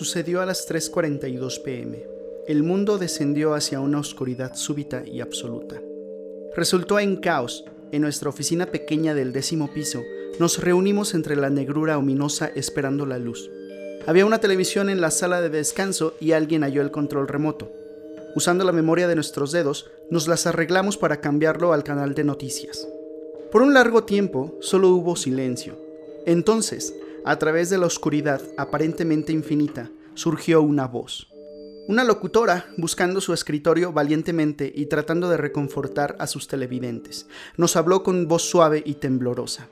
Sucedió a las 3.42 pm. El mundo descendió hacia una oscuridad súbita y absoluta. Resultó en caos. En nuestra oficina pequeña del décimo piso, nos reunimos entre la negrura ominosa esperando la luz. Había una televisión en la sala de descanso y alguien halló el control remoto. Usando la memoria de nuestros dedos, nos las arreglamos para cambiarlo al canal de noticias. Por un largo tiempo solo hubo silencio. Entonces, a través de la oscuridad aparentemente infinita, surgió una voz. Una locutora buscando su escritorio valientemente y tratando de reconfortar a sus televidentes. Nos habló con voz suave y temblorosa.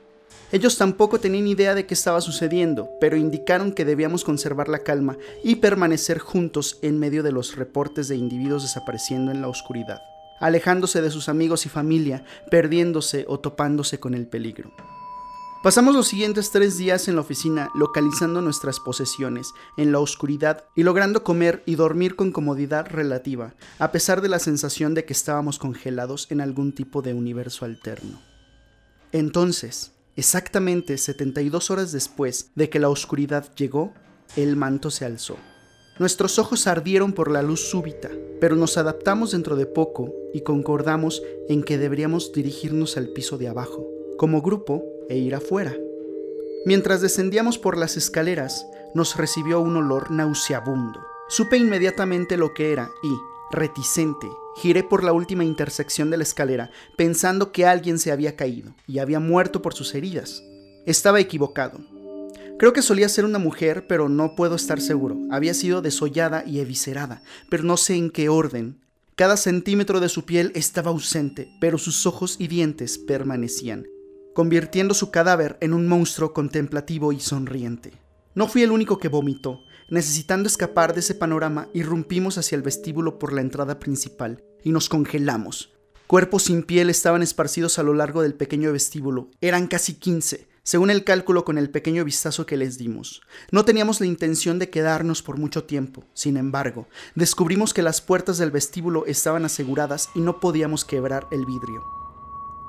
Ellos tampoco tenían idea de qué estaba sucediendo, pero indicaron que debíamos conservar la calma y permanecer juntos en medio de los reportes de individuos desapareciendo en la oscuridad, alejándose de sus amigos y familia, perdiéndose o topándose con el peligro. Pasamos los siguientes tres días en la oficina localizando nuestras posesiones en la oscuridad y logrando comer y dormir con comodidad relativa, a pesar de la sensación de que estábamos congelados en algún tipo de universo alterno. Entonces, exactamente 72 horas después de que la oscuridad llegó, el manto se alzó. Nuestros ojos ardieron por la luz súbita, pero nos adaptamos dentro de poco y concordamos en que deberíamos dirigirnos al piso de abajo. Como grupo, e ir afuera. Mientras descendíamos por las escaleras, nos recibió un olor nauseabundo. Supe inmediatamente lo que era y, reticente, giré por la última intersección de la escalera pensando que alguien se había caído y había muerto por sus heridas. Estaba equivocado. Creo que solía ser una mujer, pero no puedo estar seguro. Había sido desollada y eviscerada, pero no sé en qué orden. Cada centímetro de su piel estaba ausente, pero sus ojos y dientes permanecían convirtiendo su cadáver en un monstruo contemplativo y sonriente. No fui el único que vomitó. Necesitando escapar de ese panorama, irrumpimos hacia el vestíbulo por la entrada principal y nos congelamos. Cuerpos sin piel estaban esparcidos a lo largo del pequeño vestíbulo. Eran casi 15, según el cálculo con el pequeño vistazo que les dimos. No teníamos la intención de quedarnos por mucho tiempo. Sin embargo, descubrimos que las puertas del vestíbulo estaban aseguradas y no podíamos quebrar el vidrio.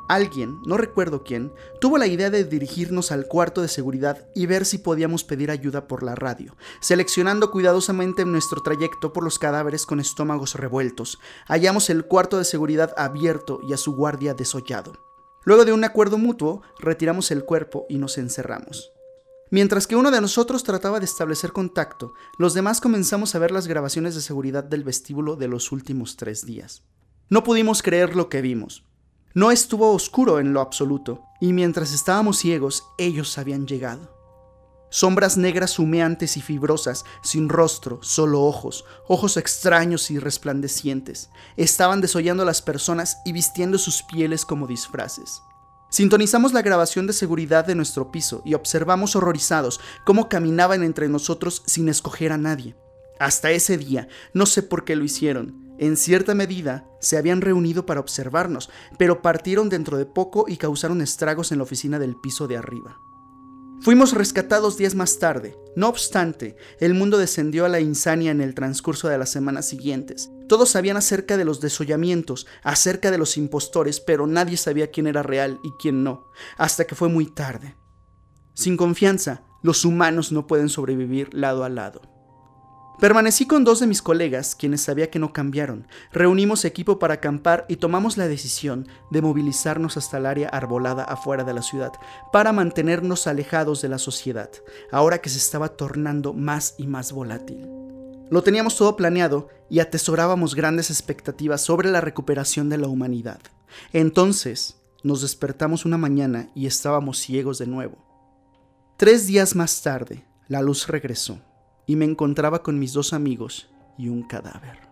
Alguien, no recuerdo quién, tuvo la idea de dirigirnos al cuarto de seguridad y ver si podíamos pedir ayuda por la radio, seleccionando cuidadosamente nuestro trayecto por los cadáveres con estómagos revueltos. Hallamos el cuarto de seguridad abierto y a su guardia desollado. Luego de un acuerdo mutuo, retiramos el cuerpo y nos encerramos. Mientras que uno de nosotros trataba de establecer contacto, los demás comenzamos a ver las grabaciones de seguridad del vestíbulo de los últimos tres días. No pudimos creer lo que vimos. No estuvo oscuro en lo absoluto, y mientras estábamos ciegos, ellos habían llegado. Sombras negras humeantes y fibrosas, sin rostro, solo ojos, ojos extraños y resplandecientes, estaban desollando a las personas y vistiendo sus pieles como disfraces. Sintonizamos la grabación de seguridad de nuestro piso y observamos horrorizados cómo caminaban entre nosotros sin escoger a nadie. Hasta ese día, no sé por qué lo hicieron, en cierta medida, se habían reunido para observarnos, pero partieron dentro de poco y causaron estragos en la oficina del piso de arriba. Fuimos rescatados días más tarde. No obstante, el mundo descendió a la insania en el transcurso de las semanas siguientes. Todos sabían acerca de los desollamientos, acerca de los impostores, pero nadie sabía quién era real y quién no, hasta que fue muy tarde. Sin confianza, los humanos no pueden sobrevivir lado a lado. Permanecí con dos de mis colegas, quienes sabía que no cambiaron. Reunimos equipo para acampar y tomamos la decisión de movilizarnos hasta el área arbolada afuera de la ciudad, para mantenernos alejados de la sociedad, ahora que se estaba tornando más y más volátil. Lo teníamos todo planeado y atesorábamos grandes expectativas sobre la recuperación de la humanidad. Entonces, nos despertamos una mañana y estábamos ciegos de nuevo. Tres días más tarde, la luz regresó y me encontraba con mis dos amigos y un cadáver.